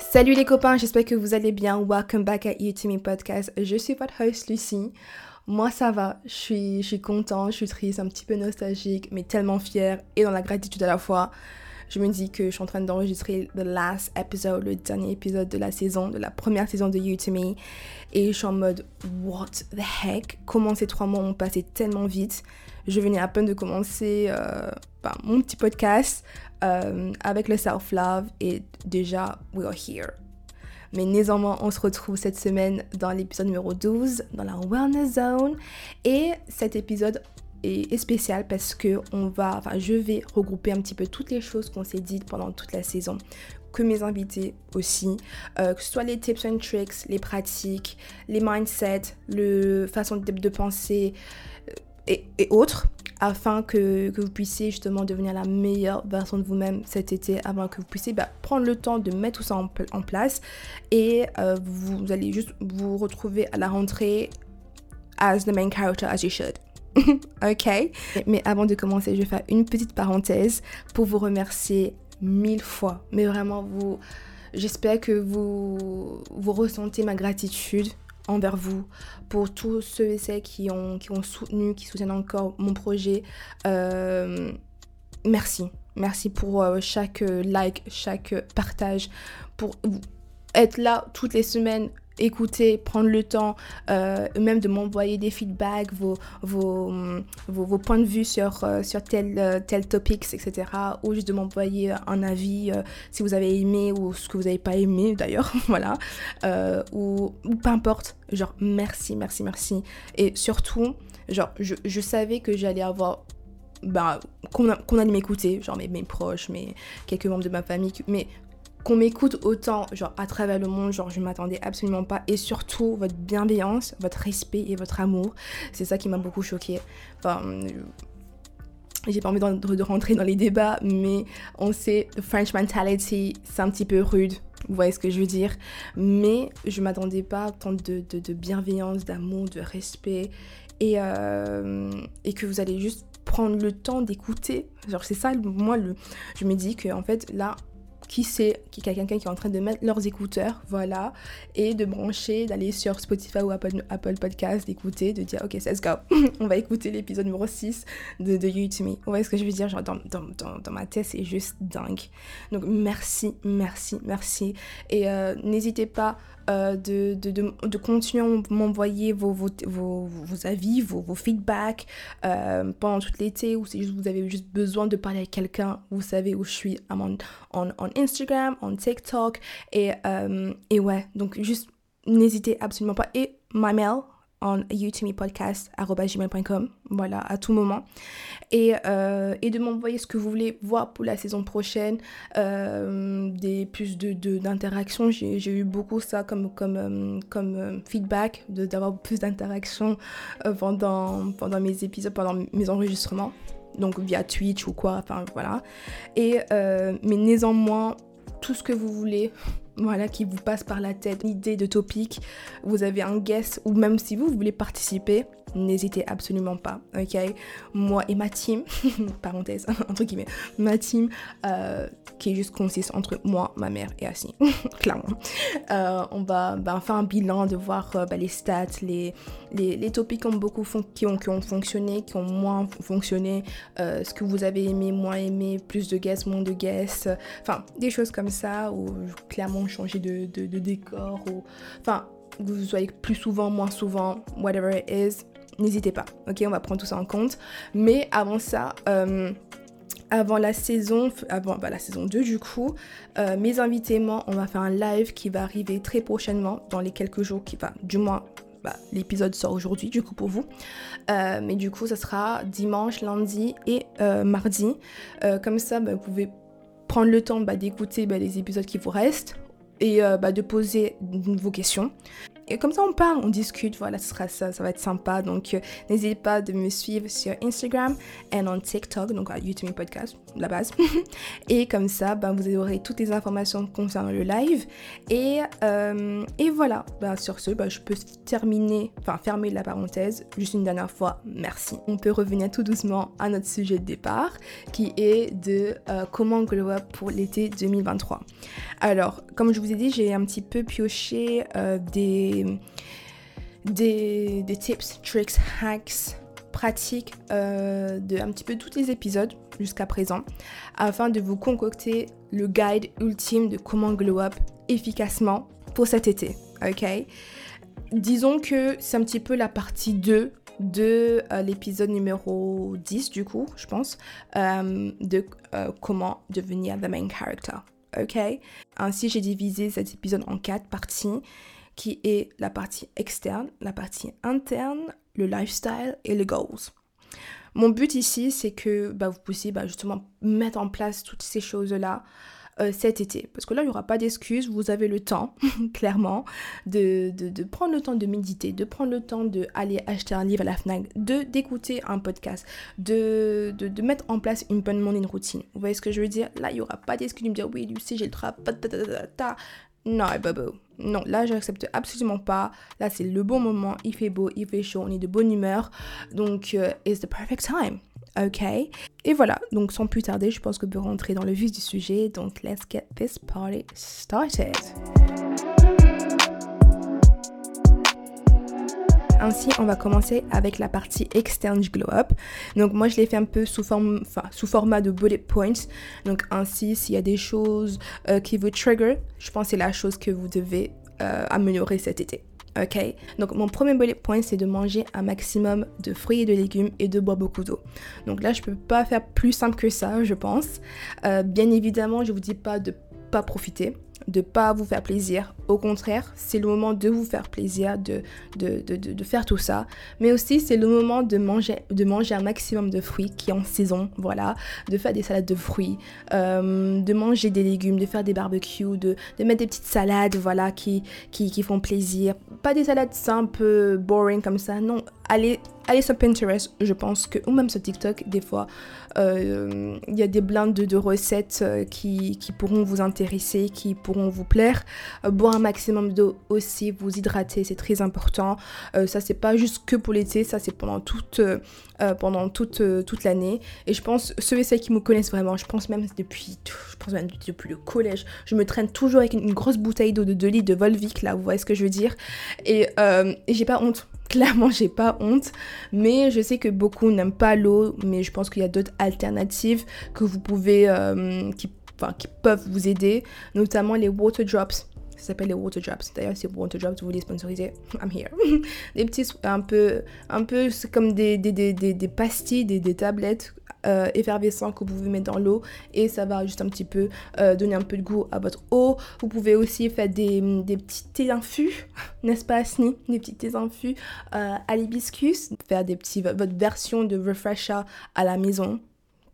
Salut les copains, j'espère que vous allez bien. Welcome back at You To Me Podcast. Je suis votre host Lucie. Moi ça va, je suis, je suis contente, je suis triste, un petit peu nostalgique, mais tellement fière et dans la gratitude à la fois. Je me dis que je suis en train d'enregistrer the le dernier épisode de la saison, de la première saison de You To Me. Et je suis en mode, what the heck? Comment ces trois mois ont passé tellement vite? Je venais à peine de commencer euh, ben, mon petit podcast euh, avec le self-love et déjà, we are here. Mais néanmoins, on se retrouve cette semaine dans l'épisode numéro 12, dans la Wellness Zone. Et cet épisode est, est spécial parce que on va, enfin, je vais regrouper un petit peu toutes les choses qu'on s'est dites pendant toute la saison que mes invités aussi, euh, que ce soit les tips and tricks, les pratiques, les mindsets, le façon de, penser euh, et, autres afin que, que, vous puissiez justement devenir la meilleure version de vous-même cet été, avant que vous puissiez bah, prendre le temps de mettre tout ça en, en place et euh, vous allez juste vous retrouver à la rentrée as the main character as you should. ok Mais avant de commencer, je vais faire une petite parenthèse pour vous remercier mille fois. Mais vraiment, vous, j'espère que vous, vous ressentez ma gratitude envers vous, pour tous ceux et celles qui ont, qui ont soutenu, qui soutiennent encore mon projet. Euh, merci. Merci pour euh, chaque like, chaque partage, pour être là toutes les semaines écouter, prendre le temps, euh, même de m'envoyer des feedbacks, vos, vos, vos, vos, points de vue sur, euh, sur tel, euh, tel topics, etc. Ou juste de m'envoyer un avis euh, si vous avez aimé ou ce que vous n'avez pas aimé d'ailleurs, voilà. Ou, ou peu importe, genre merci, merci, merci. Et surtout, genre, je, je savais que j'allais avoir bah, qu'on qu allait m'écouter, genre mes, mes proches, mes, quelques membres de ma famille, mais qu'on m'écoute autant, genre à travers le monde, genre je m'attendais absolument pas. Et surtout, votre bienveillance, votre respect et votre amour, c'est ça qui m'a beaucoup choqué. Enfin, j'ai pas envie de, rentrer dans les débats, mais on sait, the French mentality, c'est un petit peu rude. Vous voyez ce que je veux dire? Mais je m'attendais pas tant de bienveillance, d'amour, de respect. Et, euh, et que vous allez juste prendre le temps d'écouter. Genre, c'est ça, moi, le, je me dis que en fait, là, qui qu'il y a quelqu'un qui est en train de mettre leurs écouteurs, voilà, et de brancher, d'aller sur Spotify ou Apple, Apple Podcast, d'écouter, de dire ok, let's go, on va écouter l'épisode numéro 6 de, de You To Me. Vous voyez ce que je veux dire? Genre dans, dans, dans, dans ma tête, c'est juste dingue. Donc merci, merci, merci. Et euh, n'hésitez pas euh, de, de, de, continuer à m'envoyer vos, vos, vos, avis, vos, vos feedbacks euh, pendant tout l'été ou c'est juste vous avez juste besoin de parler avec quelqu'un, vous savez où je suis. I'm on, on Instagram, on TikTok et, euh, et ouais, donc juste n'hésitez absolument pas. Et my mail, en youtomepodcast.com, voilà, à tout moment. Et, euh, et de m'envoyer ce que vous voulez voir pour la saison prochaine, euh, des plus d'interactions. De, J'ai eu beaucoup ça comme, comme, comme feedback, d'avoir plus d'interactions euh, pendant, pendant mes épisodes, pendant mes enregistrements. Donc via Twitch ou quoi, enfin voilà. Et, euh, mais néanmoins, tout ce que vous voulez, voilà, qui vous passe par la tête, l'idée de topic, vous avez un guest, ou même si vous voulez participer, n'hésitez absolument pas, ok? Moi et ma team, parenthèse, entre guillemets, ma team, euh, qui juste consiste entre moi, ma mère et Assi, clairement. Euh, on va bah, faire un bilan de voir euh, bah, les stats, les, les, les topics qui ont beaucoup fonctionné, qui ont moins fonctionné, euh, ce que vous avez aimé, moins aimé, plus de guests, moins de guests, enfin, des choses comme ça, ou clairement changer de décor, ou enfin, que vous soyez plus souvent, moins souvent, whatever it is, n'hésitez pas, ok On va prendre tout ça en compte. Mais avant ça, euh, avant la saison, avant bah, la saison 2 du coup, euh, mes invités, moi, on va faire un live qui va arriver très prochainement, dans les quelques jours qui va, du moins, bah, l'épisode sort aujourd'hui du coup pour vous. Euh, mais du coup, ça sera dimanche, lundi et mardi. Comme ça, bah, vous pouvez prendre le temps bah, d'écouter les épisodes qui vous restent et de poser vos questions. Et comme ça, on parle, on discute. Voilà, ce sera ça, ça va être sympa. Donc, euh, n'hésitez pas de me suivre sur Instagram et en TikTok, donc à YouTube Podcast, la base. et comme ça, ben, vous aurez toutes les informations concernant le live. Et, euh, et voilà, ben, sur ce, ben, je peux terminer, enfin fermer la parenthèse juste une dernière fois. Merci. On peut revenir tout doucement à notre sujet de départ, qui est de euh, comment glow up pour l'été 2023. Alors, comme je vous ai dit, j'ai un petit peu pioché des des, tips, tricks, hacks, pratiques euh, de un petit peu tous les épisodes jusqu'à présent afin de vous concocter le guide ultime de comment glow up efficacement pour cet été. Ok? Disons que c'est un petit peu la partie 2 de euh, l'épisode numéro 10 du coup, je pense, euh, de comment devenir the main character. Ok? Ainsi, j'ai divisé cet épisode en quatre parties qui est la partie externe, la partie interne, le lifestyle et les goals. Mon but ici, c'est que bah, vous puissiez bah, justement mettre en place toutes ces choses-là euh, cet été. Parce que là, il n'y aura pas d'excuses, vous avez le temps, clairement, de, de, prendre le temps de méditer, de prendre le temps d'aller acheter un livre à la FNAC, d'écouter un podcast, de, de, mettre en place une bonne morning routine. Vous voyez ce que je veux dire? Là, il n'y aura pas d'excuses de me dire oui, Lucie, j'ai le travail, non, bobo. Non, là, j'accepte absolument pas. Là, c'est le bon moment. Il fait beau, il fait chaud, on est de bonne humeur. Donc, euh, it's the perfect time. Ok? Et voilà, donc sans plus tarder, je pense que peut rentrer dans le vif du sujet. Donc, let's get this party started. Ainsi, on va commencer avec la partie externe glow up. Donc moi, je l'ai fait un peu sous, forme, sous format de bullet points. Donc ainsi, s'il y a des choses euh, qui vous trigger, je pense que c'est la chose que vous devez euh, améliorer cet été. Ok? Donc mon premier bullet point, c'est de manger un maximum de fruits et de légumes et de boire beaucoup d'eau. Donc là, je peux pas faire plus simple que ça, je pense. Euh, bien évidemment, je vous dis pas de pas profiter de pas vous faire plaisir. Au contraire, c'est le moment de vous faire plaisir, de, de, de, de faire tout ça. Mais aussi, c'est le moment de manger, de manger un maximum de fruits qui est en saison, voilà. De faire des salades de fruits, euh, de manger des légumes, de faire des barbecues, de, mettre des petites salades, voilà, qui, qui, qui font plaisir. Pas des salades simples, boring comme ça, non. Allez, sur Pinterest, je pense que, ou même sur TikTok, des fois, euh, il y a des blindes de, recettes euh, qui, pourront vous intéresser, qui pourront vous plaire. Euh, boire un maximum d'eau aussi, vous hydrater, c'est très important. ça, c'est pas juste que pour l'été, ça, c'est pendant toute, pendant toute, toute l'année. Et je pense, ceux et celles qui me connaissent vraiment, je pense même depuis, je pense même depuis le collège, je me traîne toujours avec une, grosse bouteille d'eau de 2 litres de Volvic, là, vous voyez ce que je veux dire. Et, et j'ai pas honte clairement j'ai pas honte mais je sais que beaucoup n'aiment pas l'eau mais je pense qu'il y a d'autres alternatives que vous pouvez euh, qui, qui peuvent vous aider notamment les water drops ça s'appelle les water drops. D'ailleurs, si water drops, vous voulez sponsoriser, I'm here. des petits, un peu, un peu comme des, des, des, des pastilles, des tablettes euh, effervescent que vous pouvez mettre dans l'eau et ça va juste un petit peu euh, donner un peu de goût à votre eau. Vous pouvez aussi faire des, des petits thés infus, n'est-ce pas Asni? Des petits thés infus euh, à l'hibiscus, faire des petits, votre version de refresher à la maison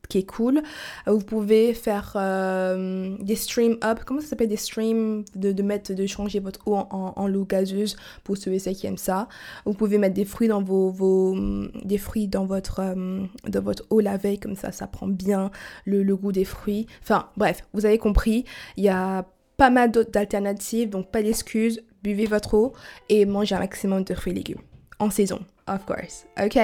qui est cool. Vous pouvez faire euh, des stream up, comment ça s'appelle des streams de, mettre, de changer votre eau en, en, l'eau gazeuse pour ceux et celles qui aiment ça. Vous pouvez mettre des fruits dans vos, des fruits dans votre, euh, dans votre eau la veille, comme ça, ça prend bien le goût des fruits. Enfin, bref, vous avez compris, il y a pas mal d'autres alternatives, donc pas d'excuses, buvez votre eau et mangez un maximum de fruits et légumes en saison. Of course. OK?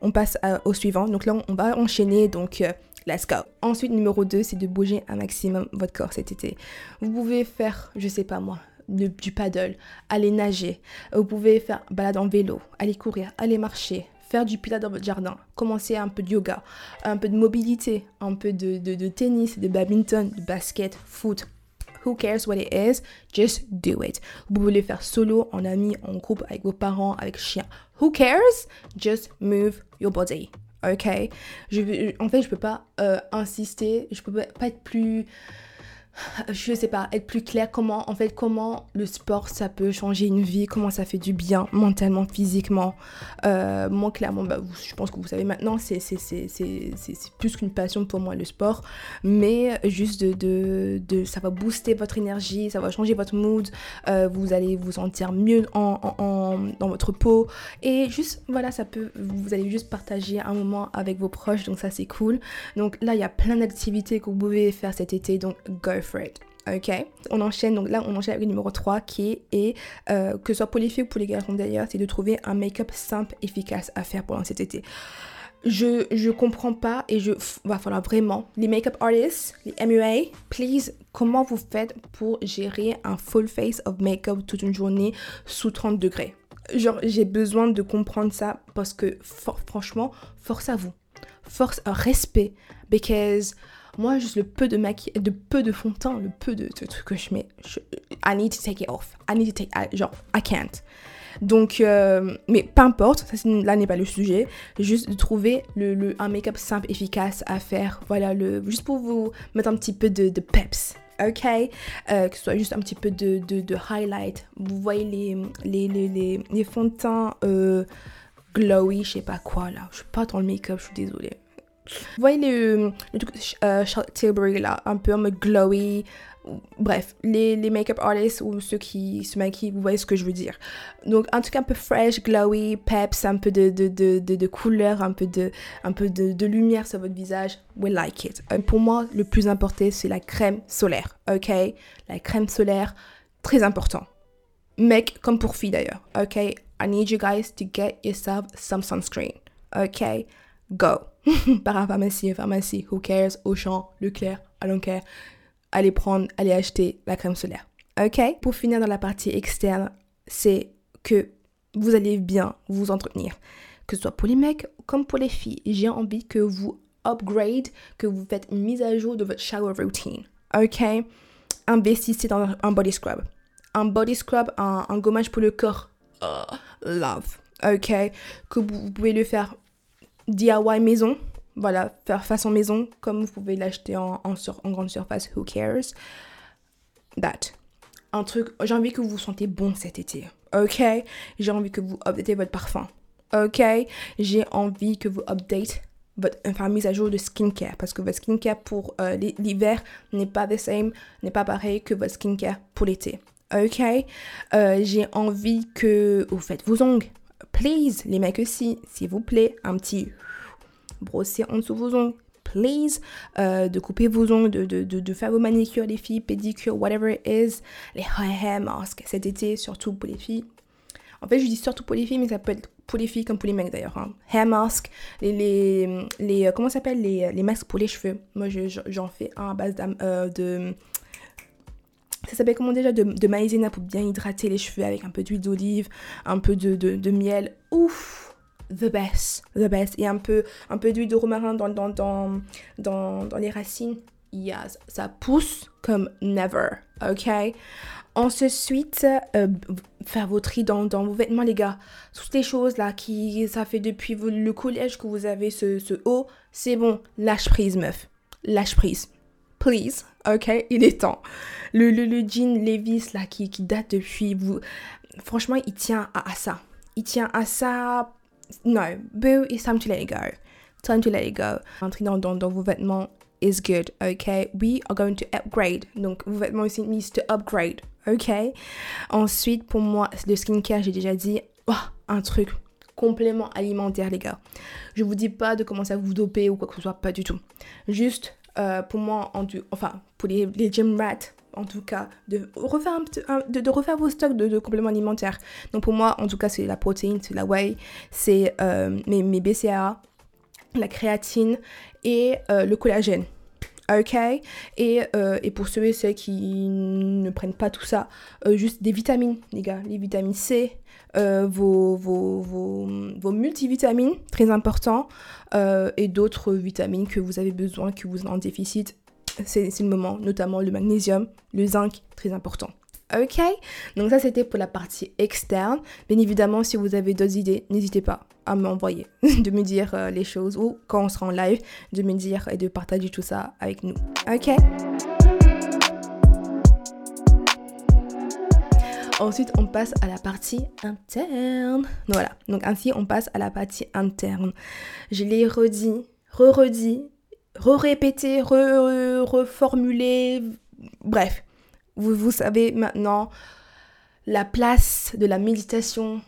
On passe au suivant. Donc là, on va enchaîner. Donc, euh, let's go. Ensuite, numéro 2, c'est de bouger un maximum votre corps cet été. Vous pouvez faire, je sais pas moi, du paddle, aller nager. Vous pouvez faire balade en vélo, aller courir, aller marcher, faire du pilates dans votre jardin, commencer un peu de yoga, un peu de mobilité, un peu de, tennis, de badminton, de basket, foot, Who cares what it is? Just do it. Vous pouvez le faire solo, en ami, en groupe, avec vos parents, avec chien. Who cares? Just move your body. Ok? En fait, je peux pas euh, insister, je peux pas être plus je sais pas, être plus clair comment, en fait, comment le sport ça peut changer une vie, comment ça fait du bien mentalement, physiquement. Euh, moi, clairement, bah, je pense que vous savez maintenant, c'est plus qu'une passion pour moi le sport, mais juste de, de, ça va booster votre énergie, ça va changer votre mood, euh, vous allez vous sentir mieux en, dans votre peau et juste, voilà, ça peut, vous allez juste partager un moment avec vos proches, donc ça c'est cool. Donc là, il y a plein d'activités que vous pouvez faire cet été, donc go Ok, on enchaîne, donc là on enchaîne avec le numéro 3 qui est, euh, que ce soit pour les filles ou pour les garçons d'ailleurs, c'est de trouver un make-up simple, efficace à faire pendant cet été. Je, je comprends pas et je va falloir vraiment les make-up artists, les MUA, please, comment vous faites pour gérer un full face of make-up toute une journée sous 30 degrés? Genre, j'ai besoin de comprendre ça parce que franchement, force à vous. Force, à respect. Because moi, juste le peu de maquillage, de peu de fond de teint, le peu de, trucs que je mets, I need to take it off. I need to take, it genre, I can't. Donc, euh, mais peu importe, ça, là n'est pas le sujet. Juste de trouver le, un make-up simple, efficace à faire. Voilà, le, juste pour vous mettre un petit peu de, peps. Ok, euh, que ce soit juste un petit peu de, de, highlight. Vous voyez les, les, les, les, fonds de teint euh, glowy, je sais pas quoi là. Je suis pas dans le make-up, je suis désolée. Vous voyez le, le truc euh, Charlotte Tilbury là, un peu en mode glowy. Bref, les, les make-up artists ou ceux qui se maquillent, vous voyez ce que je veux dire. Donc, un truc un peu fresh, glowy, peps, un peu de, de, de, de, couleur, un peu, de, un peu de, de, lumière sur votre visage. We like it. Euh, pour moi, le plus important, c'est la crème solaire. Ok? La crème solaire, très important. Mec, comme pour filles d'ailleurs. Ok? I need you guys to get yourself some sunscreen. Ok? Go. Par pharmacie, who cares, Auchan, Leclerc, I don't care. Allez prendre, allez acheter la crème solaire. Ok? Pour finir dans la partie externe, c'est que vous allez bien vous entretenir. Que ce soit pour les mecs comme pour les filles. J'ai envie que vous upgrade, que vous faites une mise à jour de votre shower routine. Ok? Investissez dans un body scrub. Un body scrub, un, gommage pour le corps. Oh, love. Ok? Que vous pouvez le faire DIY maison. Voilà, faire façon maison, comme vous pouvez l'acheter en, en, grande surface, who cares? That. Un truc, j'ai envie que vous vous sentez bon cet été. Ok? J'ai envie que vous updatez votre parfum. Ok? J'ai envie que vous update votre enfin, mise à jour de skincare parce que votre skincare pour euh, l'hiver n'est pas the same, n'est pas pareil que votre skincare pour l'été. Ok? Euh, J'ai envie que vous faites vos ongles please, les mecs aussi, s'il vous plaît, un petit brosser en dessous vos ongles, please, euh, de couper vos ongles, de, de, de, faire vos manicures, les filles, pédicures, whatever it is, les hair masks cet été, surtout pour les filles. En fait, je dis surtout pour les filles, mais ça peut être pour les filles comme pour les mecs d'ailleurs. Hein. Hair mask, les, les, euh, comment s'appelle les, les masques pour les cheveux. Moi, j'en fais un à base euh, de ça s'appelle comment déjà de, de, maïzena pour bien hydrater les cheveux avec un peu d'huile d'olive, un peu de, miel. Ouf The best, the best. Et un peu, un peu d'huile de romarin dans, dans, dans, dans, les racines. Yes, ça pousse comme never, ok? Ensuite, euh, faire vos tri dans, dans, vos vêtements, les gars. Toutes les choses là qui, ça fait depuis le collège que vous avez ce haut, c'est bon, lâche prise, meuf. Lâche prise please, ok, il est temps. Le, le, le jean Levis là qui, qui date depuis, vous, franchement, il tient à, ça. Il tient à ça. No, boo, it's time to let it go. Time to let it go. Entrer dans, dans, vos vêtements is good, ok? We are going to upgrade. Donc, vos vêtements aussi needs to upgrade, ok? Ensuite, pour moi, le skincare, j'ai déjà dit, oh, un truc complément alimentaire, les gars. Je vous dis pas de commencer à vous doper ou quoi que ce soit, pas du tout. Juste euh, pour moi, en enfin, pour les, les gym rats, en tout cas, de refaire, un, de, refaire vos stocks de, compléments alimentaires. Donc pour moi, en tout cas, c'est la protéine, c'est la whey, c'est euh, mes, mes, BCAA, la créatine et euh, le collagène. Ok et, et, pour ceux et celles qui ne prennent pas tout ça, juste des vitamines, les gars. Les vitamines C, euh, vos, vos, vos, vos, multivitamines, très important, euh, et d'autres vitamines que vous avez besoin, que vous en déficit. C'est le moment, notamment le magnésium, le zinc, très important. Ok Donc ça c'était pour la partie externe. Bien évidemment, si vous avez d'autres idées, n'hésitez pas à m'envoyer, de me dire euh, les choses ou quand on sera en live, de me dire et de partager tout ça avec nous. Ok? Ensuite, on passe à la partie interne. Voilà, donc ainsi, on passe à la partie interne. Je l'ai redit, re-redit, re-répété, reformulé. Bref, vous, vous savez maintenant la place de la méditation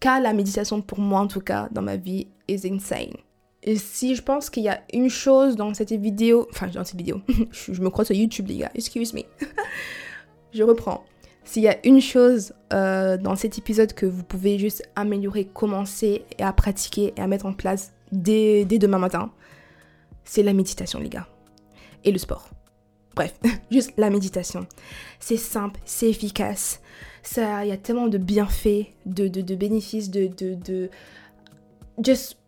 qu'a la méditation pour moi en tout cas dans ma vie, is insane. Et si je pense qu'il y a une chose dans cette vidéo, enfin dans cette vidéo, je, me crois sur YouTube les gars, excuse me. je reprends. S'il y a une chose euh, dans cet épisode que vous pouvez juste améliorer, commencer à pratiquer et à mettre en place dès, dès demain matin, c'est la méditation les gars. Et le sport. Bref, juste la méditation. C'est simple, c'est efficace. Il y a tellement de bienfaits, de, bénéfices, de, de, just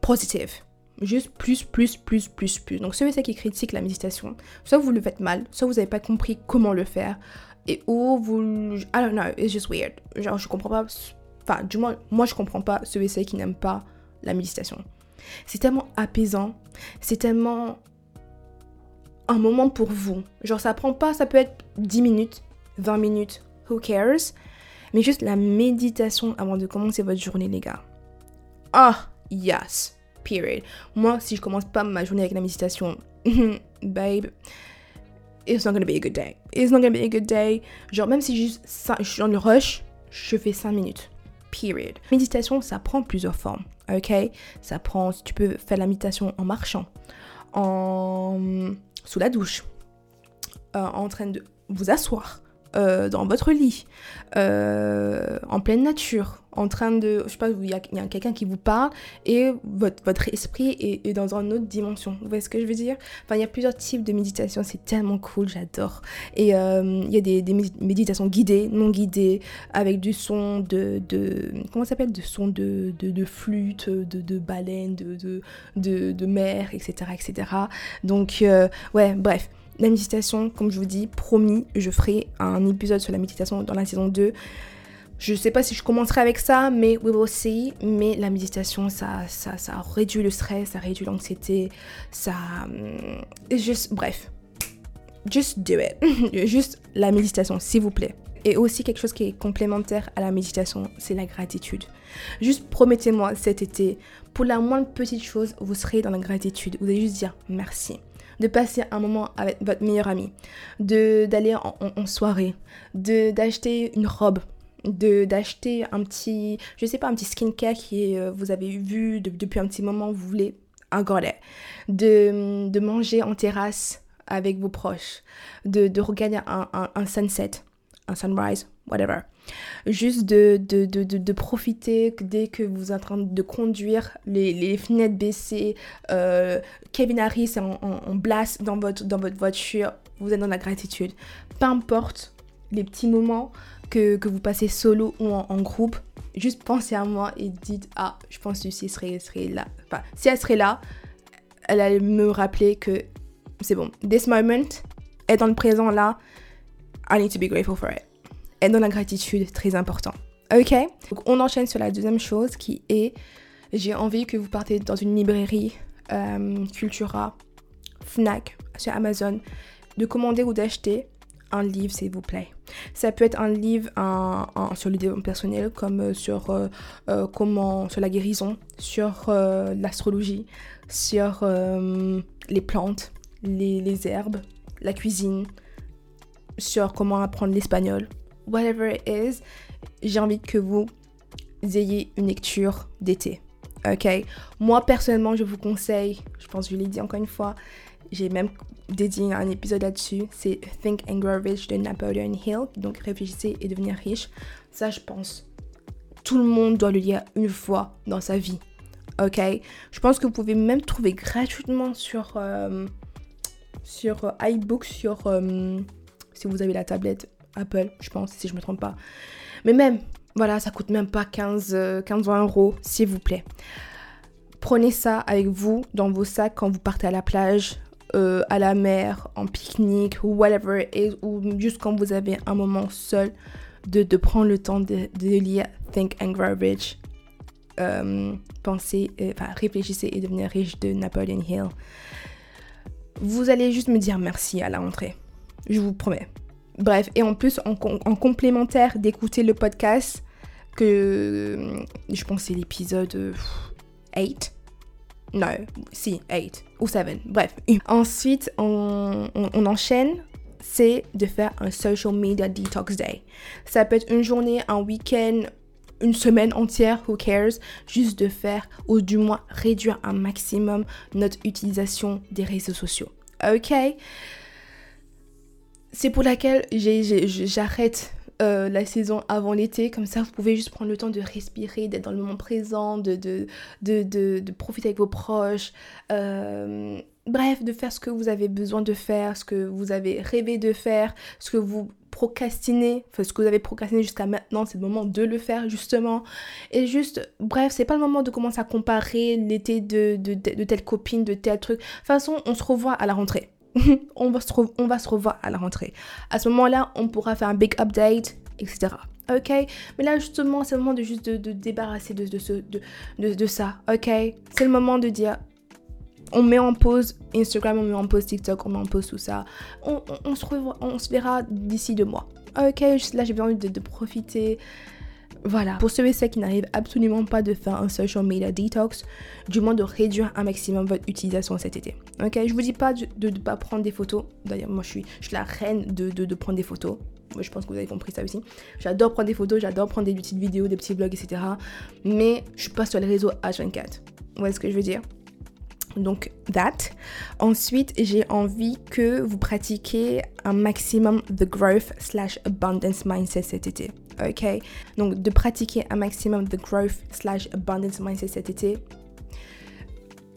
positive. Juste plus, plus, plus, plus, plus. Donc celui qui critique la méditation, soit vous le faites mal, soit vous n'avez pas compris comment le faire, et ou vous... I don't know, it's just weird. Genre je comprends pas... Enfin, du moins, moi je comprends pas celui qui n'aime pas la méditation. C'est tellement apaisant, c'est tellement un moment pour vous. Genre ça prend pas, ça peut être 10 minutes, 20 minutes, who cares? Mais juste la méditation avant de commencer votre journée les gars. Ah, yes period. Moi, si je commence pas ma journée avec la méditation, babe, it's not gonna be a good day. It's not gonna be a good day. Genre, même si juste je suis dans le rush, je fais 5 minutes. Period. Méditation, ça prend plusieurs formes. Ok? Ça prend, tu peux faire la méditation en marchant, en sous la douche, euh, en train de vous asseoir, euh, dans votre lit, euh, en pleine nature, en train de, je sais pas, il y a, quelqu'un qui vous parle et votre, esprit est, dans une autre dimension. Vous voyez ce que je veux dire? Enfin, il y a plusieurs types de méditation, c'est tellement cool, j'adore. Et euh, il y a des, méditations guidées, non guidées, avec du son de, comment ça s'appelle? De son de, flûte, de, baleine, de, de, mer, etc., etc. Donc, ouais, bref. La méditation, comme je vous dis, promis, je ferai un épisode sur la méditation dans la saison 2. Je sais pas si je commencerai avec ça, mais we will see. Mais la méditation, ça, ça, réduit le stress, ça réduit l'anxiété, ça... Hum, juste, bref. Just do it. Juste la méditation, s'il vous plaît. Et aussi quelque chose qui est complémentaire à la méditation, c'est la gratitude. Juste promettez-moi cet été, pour la moindre petite chose, vous serez dans la gratitude. Vous allez juste dire merci de passer un moment avec votre meilleur ami, d'aller en, soirée, de d'acheter une robe, de d'acheter un petit, je sais pas, un petit skincare qui euh, vous avez vu depuis un petit moment, vous voulez un golet, de, de manger en terrasse avec vos proches, de, de regarder un, un sunset, un sunrise, whatever. Juste de, de, de, de, profiter dès que vous êtes en train de conduire, les, les fenêtres baissées, euh, Kevin Harris en, en, blast dans votre, dans votre voiture, vous êtes dans la gratitude. Peu importe les petits moments que, que vous passez solo ou en, groupe, juste pensez à moi et dites Ah, je pense que Lucie serait, serait là. Enfin, si elle serait là, elle allait me rappeler que c'est bon. This moment, est dans le présent là, I need to be grateful for it dans la gratitude, très important. Ok? Donc on enchaîne sur la deuxième chose qui est, j'ai envie que vous partez dans une librairie, euh, Cultura, Fnac, sur Amazon, de commander ou d'acheter un livre, s'il vous plaît. Ça peut être un livre sur le développement personnel, comme euh, sur euh, comment, sur la guérison, sur l'astrologie, sur les plantes, les herbes, la cuisine, sur comment apprendre l'espagnol, whatever it is, j'ai envie que vous ayez une lecture d'été. Ok? Moi, personnellement, je vous conseille, je pense que je l'ai dit encore une fois, j'ai même dédié un épisode là-dessus, c'est Think and Grow Rich de Napoleon Hill, donc réfléchissez et devenir riche. Ça, je pense, tout le monde doit le lire une fois dans sa vie. Ok? Je pense que vous pouvez même trouver gratuitement sur, euh, sur euh, iBooks, sur, euh, si vous avez la tablette Apple, je pense, si je me trompe pas. Mais même, voilà, ça coûte même pas 15, 15 20 euros, s'il vous plaît. Prenez ça avec vous dans vos sacs quand vous partez à la plage, euh, à la mer, en pique-nique, ou whatever et ou juste quand vous avez un moment seul, de, de prendre le temps de, de, lire Think and Rich. Euh, pensez, euh, enfin, réfléchissez et devenir riche de Napoleon Hill. Vous allez juste me dire merci à la rentrée. Je vous promets Bref, et en plus, en, complémentaire d'écouter le podcast, que je pense c'est l'épisode 8. Non, si, 8 ou 7. Bref. Ensuite, on, on enchaîne c'est de faire un social media detox day. Ça peut être une journée, un week-end, une semaine entière, who cares, juste de faire ou du moins réduire un maximum notre utilisation des réseaux sociaux. Ok C'est pour laquelle j'arrête euh, la saison avant l'été, comme ça vous pouvez juste prendre le temps de respirer, d'être dans le moment présent, de, profiter avec vos proches. Euh, bref, de faire ce que vous avez besoin de faire, ce que vous avez rêvé de faire, ce que vous procrastinez, enfin ce que vous avez procrastiné jusqu'à maintenant, c'est le moment de le faire justement. Et juste, bref, c'est pas le moment de commencer à comparer l'été de, de, de, telle copine, de tel truc. De toute façon, on se revoit à la rentrée. on, va se revoir à la rentrée. À ce moment-là, on pourra faire un big update, etc. Ok? Mais là, justement, c'est le moment de juste de, débarrasser de, de, ça. Ok? C'est le moment de dire on met en pause Instagram, on met en pause TikTok, on met en pause tout ça. On, se, on se verra d'ici deux mois. Ok, là j'ai besoin de, de profiter. Voilà. Pour ceux et celles qui n'arrivent absolument pas de faire un social media detox, du moins de réduire un maximum votre utilisation cet été. Ok, je vous dis pas de ne pas prendre des photos. D'ailleurs, moi je suis, je suis la reine de, de, prendre des photos. Je pense que vous avez compris ça aussi. J'adore prendre des photos, j'adore prendre des petites vidéos, des petits vlogs, etc. Mais je suis pas sur les réseaux H24. Vous voyez ce que je veux dire? Donc, that. Ensuite, j'ai envie que vous pratiquiez un maximum the growth slash abundance mindset cet été. Ok Donc, de pratiquer un maximum the growth slash abundance mindset cet été,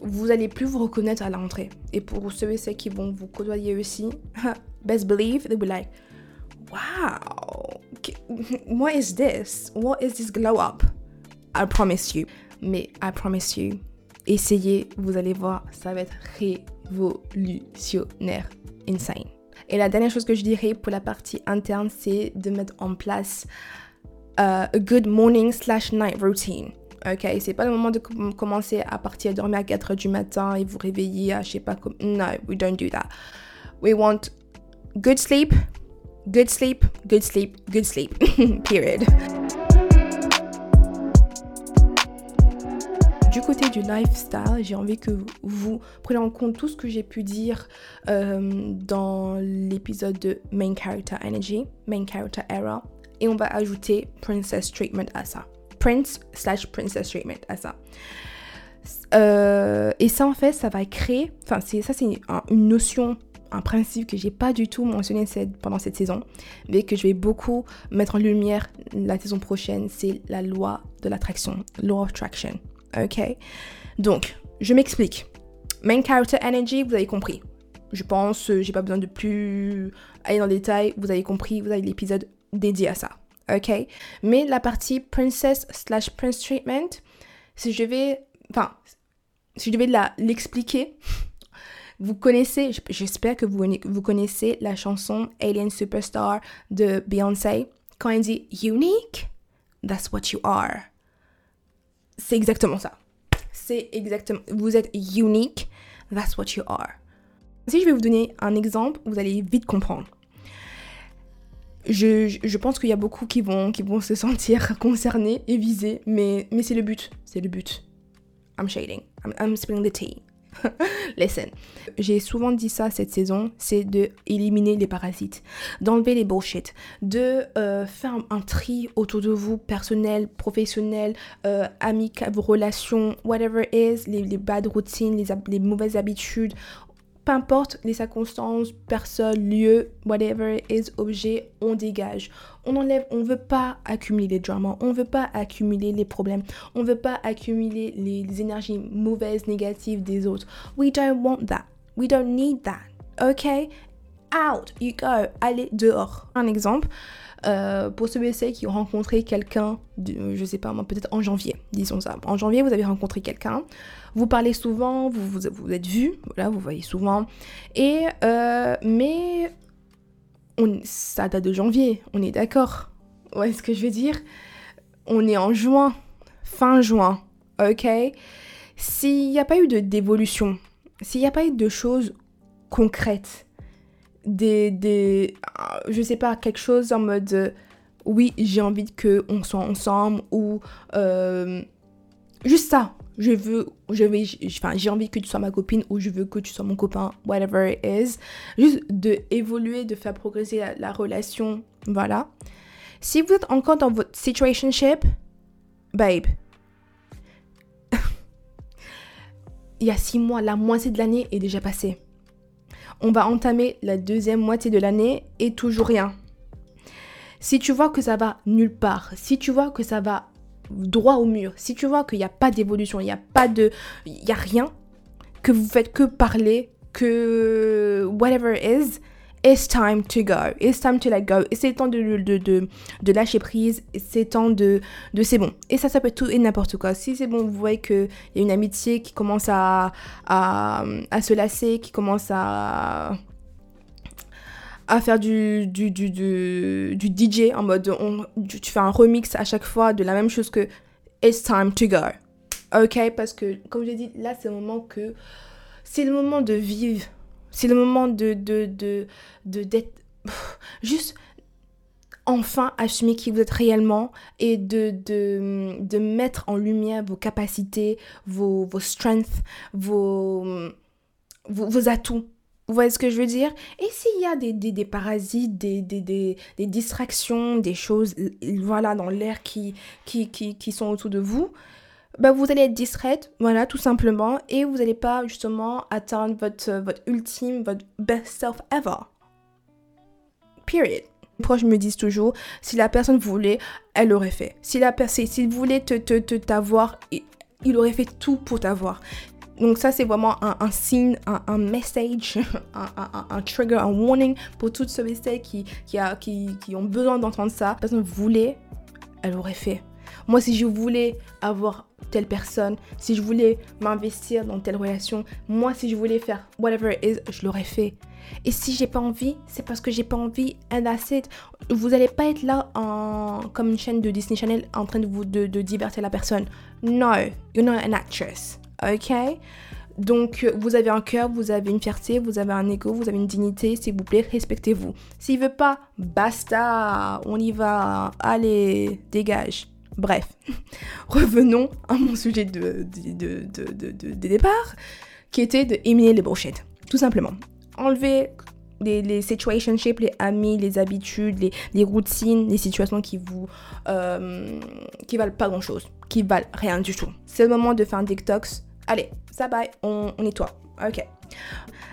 vous allez plus vous reconnaître à l'entrée. Et pour ceux et celles qui vont vous côtoyer aussi, best believe, they'll be like, wow, what is this? What is this glow up? I promise you. Mais I promise you, essayez, vous allez voir, ça va être révolutionnaire, insane. Et la dernière chose que je dirais pour la partie interne, c'est de mettre en place uh, a good morning slash night routine. Ok, c'est pas le moment de commencer à partir dormir à 4 h du matin et vous réveiller à je sais pas comme. No, we don't do that. We want good sleep, good sleep, good sleep, good sleep. Period. Côté du lifestyle, j'ai envie que vous preniez en compte tout ce que j'ai pu dire euh, dans l'épisode de Main Character Energy, Main Character Era, et on va ajouter Princess Treatment à ça. Prince slash Princess Treatment à ça. Euh, et ça, en fait, ça va créer, enfin, ça, c'est une notion un principe que j'ai pas du tout mentionné pendant cette saison, mais que je vais beaucoup mettre en lumière la saison prochaine, c'est la loi de l'attraction, law of attraction ok Donc, je m'explique. Main character energy, vous avez compris. Je pense, euh, j'ai pas besoin de plus aller dans le détail, vous avez compris, vous avez l'épisode dédié à ça, ok Mais la partie princess slash prince treatment, si je vais, enfin, si je devais l'expliquer, vous connaissez, j'espère que vous, vous connaissez la chanson Alien Superstar de Beyoncé. Quand elle dit unique, that's what you are c'est exactement ça. C'est exactement. Vous êtes unique. That's what you are. Si je vais vous donner un exemple, vous allez vite comprendre. Je, je pense qu'il y a beaucoup qui vont, qui vont se sentir concernés et visés, mais, mais c'est le but. C'est le but. I'm shading. I'm, I'm spilling the tea. Listen, j'ai souvent dit ça cette saison, c'est de éliminer les parasites, d'enlever les bullshit, de euh, faire un, tri autour de vous, personnel, professionnel, euh, amical, vos relations, whatever it is, les, bad routines, les, les mauvaises habitudes peu importe les circonstances, personne, lieu, whatever is, objet, on dégage. On enlève, on veut pas accumuler les dramas, on veut pas accumuler les problèmes, on veut pas accumuler les, énergies mauvaises, négatives des autres. We don't want that. We don't need that. Okay? Out, you go, allez dehors. Un exemple, euh, pour ceux et qui ont rencontré quelqu'un, je sais pas moi, peut-être en janvier, disons ça. En janvier, vous avez rencontré quelqu'un, vous parlez souvent, vous vous, êtes vu, voilà, vous voyez souvent. Et, euh, mais on, ça date de janvier, on est d'accord. Ouais, ce que je veux dire? On est en juin, fin juin, ok? S'il n'y a pas eu de d'évolution, s'il n'y a pas eu de choses concrètes, des, des euh, je sais pas, quelque chose en mode oui, j'ai envie que on soit ensemble ou euh, juste ça. Je veux, je vais, enfin, j'ai envie que tu sois ma copine ou je veux que tu sois mon copain, whatever it is. Juste de évoluer, de faire progresser la, la relation, voilà. Si vous êtes encore dans votre situationship, babe, il y a six mois, la moitié de l'année est déjà passée. On va entamer la deuxième moitié de l'année et toujours rien. Si tu vois que ça va nulle part, si tu vois que ça va droit au mur, si tu vois qu'il n'y a pas d'évolution, il n'y a pas de... Il n'y a rien, que vous faites que parler, que whatever it is, it's time to go. It's time to let go. Et c'est temps de, de, de, de, lâcher prise. C'est temps de, de c'est bon. Et ça, ça peut être tout et n'importe quoi. Si c'est bon, vous voyez qu'il y a une amitié qui commence à, à, à se lasser, qui commence à à faire du, du, du, du, DJ en mode tu fais un remix à chaque fois de la même chose que It's time to go. Ok Parce que, comme je l'ai dit, là, c'est le moment que. C'est le moment de vivre c'est le moment de de de d'être juste enfin assumer qui vous êtes réellement et de, de, de mettre en lumière vos capacités, vos, vos strengths, vos, vos, atouts. Vous voyez ce que je veux dire? Et s'il y a des, des, des parasites, des, des, distractions, des choses voilà, dans l'air qui, qui, qui, qui sont autour de vous, bah, vous allez être distraite, voilà, tout simplement, et vous n'allez pas justement atteindre votre, votre ultime, votre best self ever. Period. Les proches me disent toujours, si la personne voulait, elle l'aurait fait. Si la personne, s'il voulait te, te, te t'avoir, il aurait fait tout pour t'avoir. Donc ça, c'est vraiment un, signe, un, message, un, trigger, un warning pour toutes qui, a, qui, qui ont besoin d'entendre ça. La personne voulait, elle aurait fait. Moi, si je voulais avoir telle personne, si je voulais m'investir dans telle relation, moi si je voulais faire whatever it is, je l'aurais fait. Et si j'ai pas envie, c'est parce que j'ai pas envie. And that's it. Vous allez pas être là en, comme une chaîne de Disney Channel en train de vous de, de divertir la personne. No, you're not an actress. Ok? Donc, vous avez un cœur, vous avez une fierté, vous avez un ego, vous avez une dignité, s'il vous plaît, respectez-vous. S'il veut pas, basta, on y va, allez, dégage. Bref, revenons à mon sujet de, de, de, de, départ, qui était de éliminer les brochettes. Tout simplement. Enlever les, les situationships, les amis, les habitudes, les, les routines, les situations qui vous euh, qui valent pas grand chose, qui valent rien du tout. C'est le moment de faire un detox. Allez, ça bye, on, nettoie. Ok.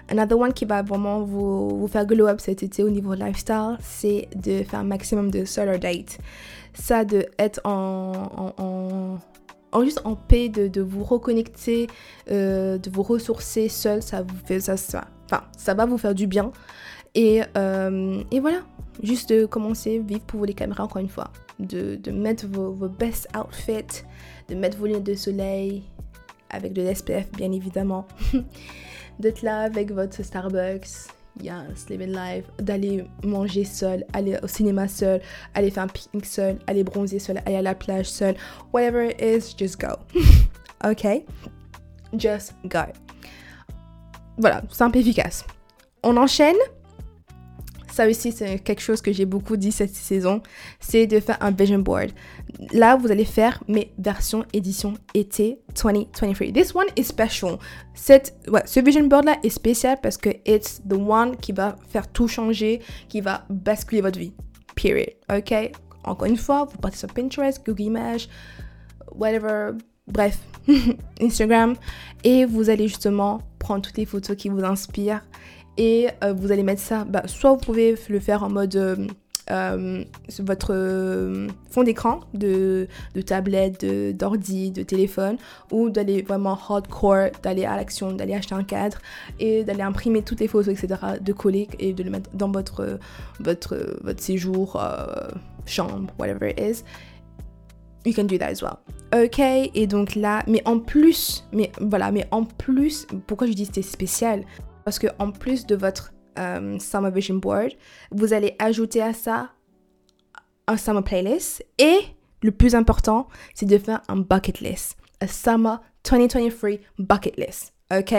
Another one qui va vraiment vous, faire glow up cet été au niveau lifestyle, c'est de faire un maximum de solo date ça de être en, juste en paix, de, vous reconnecter, euh, de vous ressourcer seul, ça vous fait ça, enfin, ça va vous faire du bien. Et, euh, et voilà, juste de commencer vivre pour vous les caméras encore une fois, de, mettre vos best outfits, de mettre vos lunettes de soleil avec de l'SPF bien évidemment, d'être là avec votre Starbucks, yes, living life, d'aller manger seul, aller au cinéma seul, aller faire un pique-nique seul, aller bronzer seul, aller à la plage seul, whatever it is, just go. ok? Just go. Voilà, simple et efficace. On enchaîne? Ça aussi, c'est quelque chose que j'ai beaucoup dit cette saison, c'est de faire un vision board. Là, vous allez faire mes versions édition été 2023. This one is special. Cette, ce vision board là est spécial parce que it's the one qui va faire tout changer, qui va basculer votre vie. Period. Ok? Encore une fois, vous partez sur Pinterest, Google Images, whatever, bref, Instagram, et vous allez justement prendre toutes les photos qui vous inspirent et euh, vous allez mettre ça, bah, soit vous pouvez le faire en mode euh, euh, votre fond d'écran de, de tablette, d'ordi, de, téléphone, ou d'aller vraiment hardcore, d'aller à l'action, d'aller acheter un cadre et d'aller imprimer toutes les photos, etc., de coller et de le mettre dans votre, votre, votre séjour, chambre, whatever it is. You can do that as well. Ok, et donc là, mais en plus, mais voilà, mais en plus, pourquoi je dis c'était spécial? Parce que en plus de votre euh, Summer Vision Board, vous allez ajouter à ça un Summer Playlist. Et le plus important, c'est de faire un bucket list. Un Summer 2023 bucket list. OK?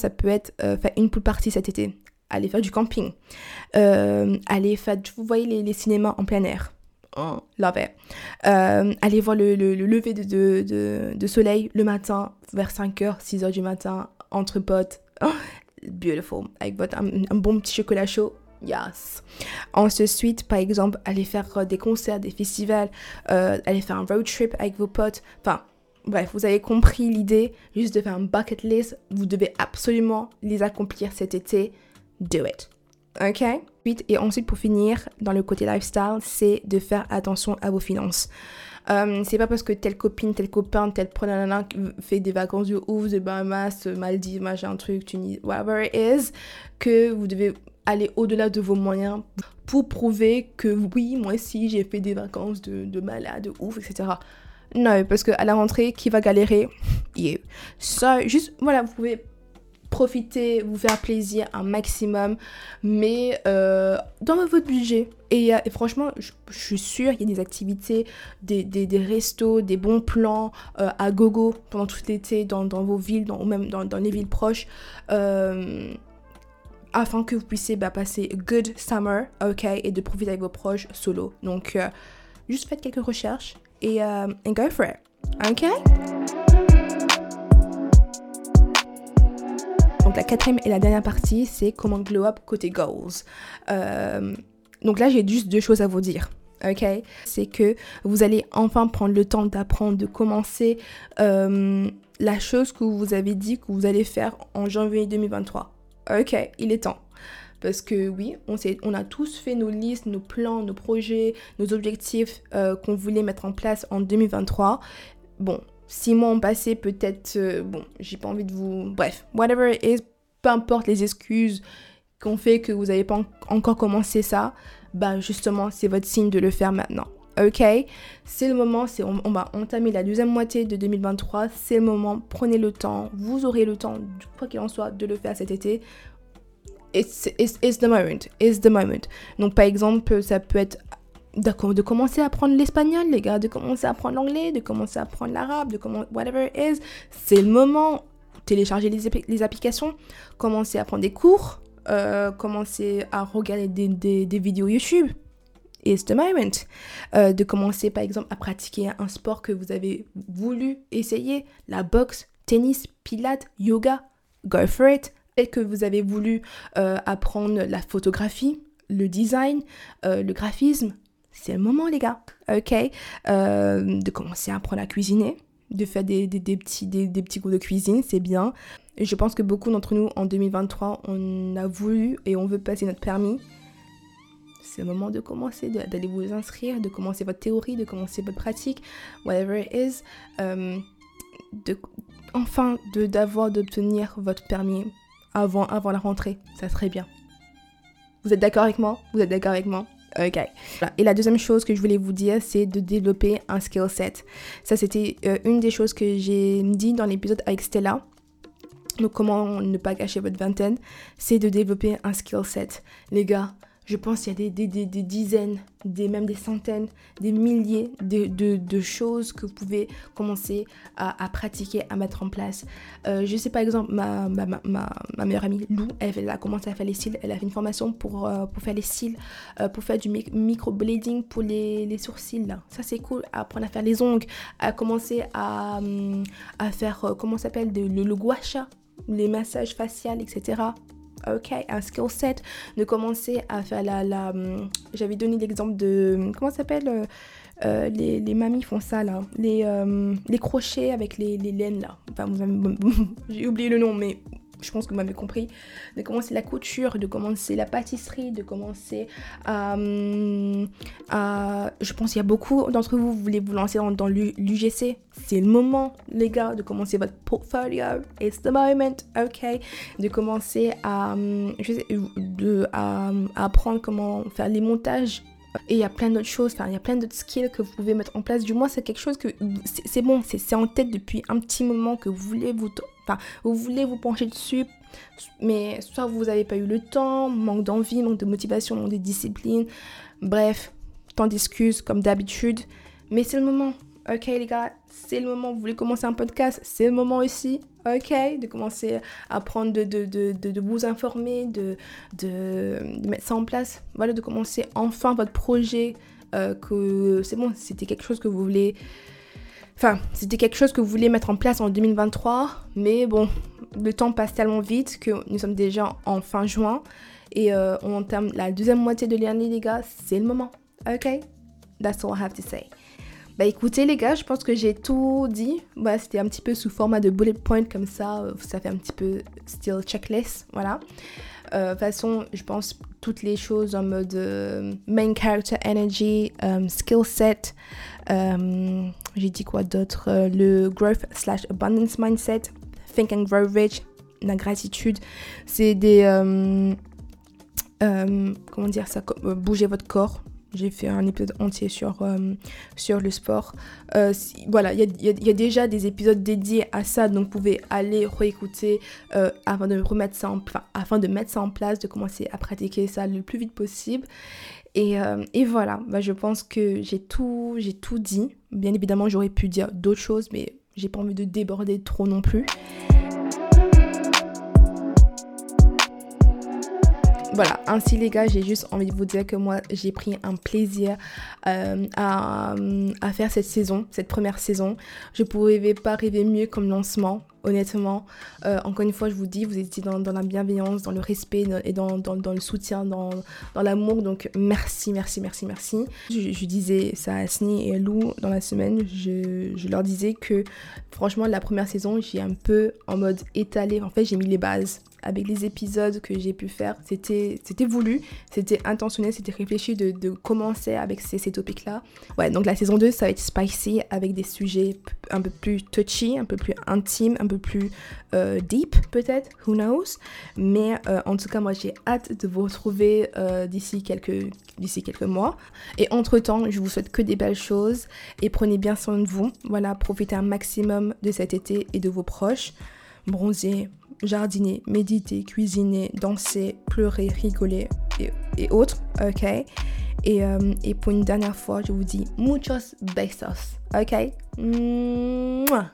Ça peut être euh, faire une pool party cet été aller faire du camping, euh, aller faire, vous voyez les, cinémas en plein air. Oh, love it. Euh, aller voir le, le, le lever de, de, de, soleil le matin vers 5h, 6h du matin, entre potes. Oh, beautiful. Avec votre, un, bon petit chocolat chaud. Yes. Ensuite, par exemple, aller faire des concerts, des festivals, euh, aller faire un road trip avec vos potes. Enfin, bref, vous avez compris l'idée. Juste de faire un bucket list. Vous devez absolument les accomplir cet été. Do it. Ok? Et ensuite, pour finir, dans le côté lifestyle, c'est de faire attention à vos finances. Euh, c'est pas parce que telle copine, tel copain, tel preneur fait des vacances de ouf, de Bahamas, Maldives, machin, truc, Tunis, whatever it is, que vous devez aller au-delà de vos moyens pour prouver que oui, moi aussi, j'ai fait des vacances de, de malade, de ouf, etc. Non, parce qu'à la rentrée, qui va galérer? You. Ça, juste, voilà, vous pouvez profiter, vous faire plaisir un maximum, mais euh, dans votre budget. Et, franchement, je, suis sûre qu'il y a des activités, des, restos, des bons plans euh, à gogo pendant tout l'été dans, vos villes, ou même dans, les villes proches. Euh, afin que vous puissiez bah, passer good summer, ok, et de profiter avec vos proches solo. Donc, juste faites quelques recherches et, et go for it, ok? La quatrième et la dernière partie, c'est comment glow up côté goals. Euh, donc là, j'ai juste deux choses à vous dire. Ok, c'est que vous allez enfin prendre le temps d'apprendre, de commencer euh, la chose que vous avez dit que vous allez faire en janvier 2023. Ok, il est temps. Parce que oui, on, on a tous fait nos listes, nos plans, nos projets, nos objectifs euh, qu'on voulait mettre en place en 2023. Bon, six mois ont passé, peut-être, euh, bon, j'ai pas envie de vous... Bref, whatever it is, peu importe les excuses qu'on fait que vous n'avez pas encore commencé ça, bah justement, c'est votre signe de le faire maintenant. Ok? C'est le moment, on, va entamer la deuxième moitié de 2023, c'est le moment, prenez le temps, vous aurez le temps, quoi qu'il en soit, de le faire cet été. It's, it's, it's the moment, it's the moment. Donc par exemple, ça peut être De commencer à apprendre l'espagnol, les gars, de commencer à apprendre l'anglais, de commencer à apprendre l'arabe, de comment, whatever it is. C'est le moment. Télécharger les, les, applications, commencer à prendre des cours, euh, commencer à regarder des, des, des, vidéos YouTube. It's the moment. Euh, de commencer, par exemple, à pratiquer un sport que vous avez voulu essayer, la boxe, tennis, pilates, yoga. Go for it. Et que vous avez voulu euh, apprendre la photographie, le design, euh, le graphisme, c'est le moment, les gars, ok? Euh, De commencer à apprendre à cuisiner, de faire des, petits, des, petits cours de cuisine, c'est bien. Je pense que beaucoup d'entre nous, en 2023, on a voulu et on veut passer notre permis. C'est le moment de commencer, d'aller vous inscrire, de commencer votre théorie, de commencer votre pratique, whatever it is. Euh, de, enfin, d'avoir, d'obtenir votre permis avant, avant la rentrée. Ça serait bien. Vous êtes d'accord avec moi? Vous êtes d'accord avec moi? Ok. Et la deuxième chose que je voulais vous dire, c'est de développer un skill set. Ça, c'était euh, une des choses que j'ai dit dans l'épisode avec Stella. Donc, comment ne pas gâcher votre vingtaine, c'est de développer un skill set. Les gars, je pense qu'il y a des, dizaines, des, même des centaines, des milliers de, choses que vous pouvez commencer à, à, pratiquer, à mettre en place. Euh, je sais par exemple, ma, meilleure amie Lou, elle, a commencé à faire les cils. Elle a fait une formation pour, euh, faire les cils, euh, pour faire du microblading pour les, sourcils. Ça c'est cool. Apprendre à faire les ongles, à commencer à, à faire, comment s'appelle, le, le sha, les massages faciaux, etc ok, un skill set, de commencer à faire la... la hum, J'avais donné l'exemple de... Comment ça s'appelle euh, euh, les, les, mamies font ça là, les, euh, les crochets avec les, les laines là. Enfin, j'ai oublié le nom, mais je pense que vous m'avez compris, de commencer la couture, de commencer la pâtisserie, de commencer à... Hum, à je pense qu'il y a beaucoup d'entre vous, vous voulez vous lancer dans, l'UGC. C'est le moment, les gars, de commencer votre portfolio. It's the moment, ok? De commencer à, hum, je sais, de, à, à apprendre comment faire les montages et il y a plein d'autres choses, il y a plein d'autres skills que vous pouvez mettre en place. Du moins, c'est quelque chose que c'est bon, c'est en tête depuis un petit moment que vous voulez vous, enfin, vous voulez vous pencher dessus, mais soit vous n'avez pas eu le temps, manque d'envie, manque de motivation, manque de discipline, bref, tant d'excuses comme d'habitude. Mais c'est le moment, Ok les gars, c'est le moment, vous voulez commencer un podcast, c'est le moment aussi, ok, de commencer à apprendre, de, de, de, de, vous informer, de, de, mettre ça en place, voilà, de commencer enfin votre projet, euh, c'est bon, c'était quelque chose que vous voulez... Enfin, c'était quelque chose que vous voulez mettre en place en 2023, mais bon, le temps passe tellement vite que nous sommes déjà en fin juin et euh, on entame la deuxième moitié de l'année, les gars, c'est le moment. Ok? That's all I have to say. Bah écoutez les gars, je pense que j'ai tout dit. Bah, c'était un petit peu sous format de bullet point comme ça, euh, ça fait un petit peu still checklist, voilà. Euh, de toute façon, je pense toutes les choses en mode main character energy, skill set, j'ai dit quoi d'autre, le growth slash abundance mindset, think and grow rich, la gratitude, c'est des euh, comment dire ça, euh, bouger votre corps. J'ai fait un épisode entier sur, euh, sur le sport. voilà, il y, a, déjà des épisodes dédiés à ça, donc vous pouvez aller réécouter avant de remettre ça en, afin de mettre ça en place, de commencer à pratiquer ça le plus vite possible. Et, et voilà, bah, je pense que j'ai tout, j'ai tout dit. Bien évidemment, j'aurais pu dire d'autres choses, mais j'ai pas envie de déborder trop non plus. Voilà, ainsi les gars, j'ai juste envie de vous dire que moi, j'ai pris un plaisir euh, à, faire cette saison, cette première saison. Je ne pouvais pas rêver mieux comme lancement, honnêtement. Euh, encore une fois, je vous dis, vous étiez dans, la bienveillance, dans le respect et dans, le soutien, dans, l'amour. Donc merci, merci, merci, merci. Je, disais ça à Asni et Lou dans la semaine. Je leur disais que franchement, la première saison, j'ai un peu en mode étalé. En fait, j'ai mis les bases avec les épisodes que j'ai pu faire. C'était, voulu, c'était intentionnel, c'était réfléchi de, commencer avec ces, topics-là. Ouais, donc la saison 2, ça va être spicy avec des sujets un peu plus touchy, un peu plus intimes, un peu plus euh, deep peut-être, who knows? Mais euh, en tout cas, moi j'ai hâte de vous retrouver euh, d'ici quelques, quelques mois. Et entre-temps, je vous souhaite que des belles choses et prenez bien soin de vous. Voilà, profitez un maximum de cet été et de vos proches. Bronzer, jardiner, méditer, cuisiner, danser, pleurer, rigoler et, autres, ok? Et, euh, et, pour une dernière fois, je vous dis muchos besos, ok? Mouah!